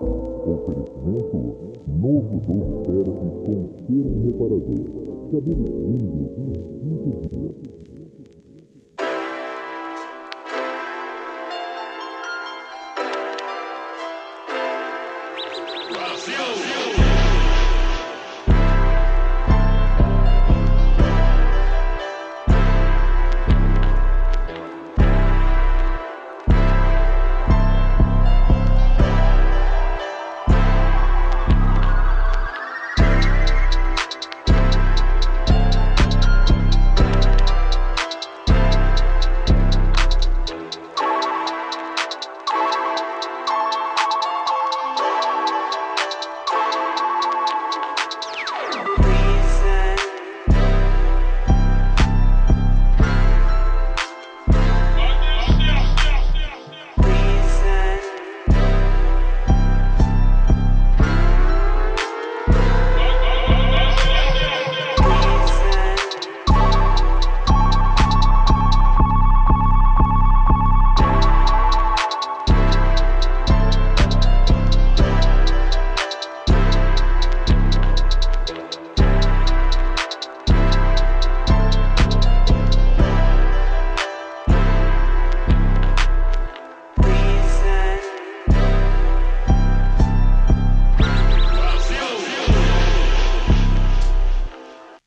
Oferecimento novo Dom Service com ser reparador. Estabelecido em 5 dias. Brasil! Brasil!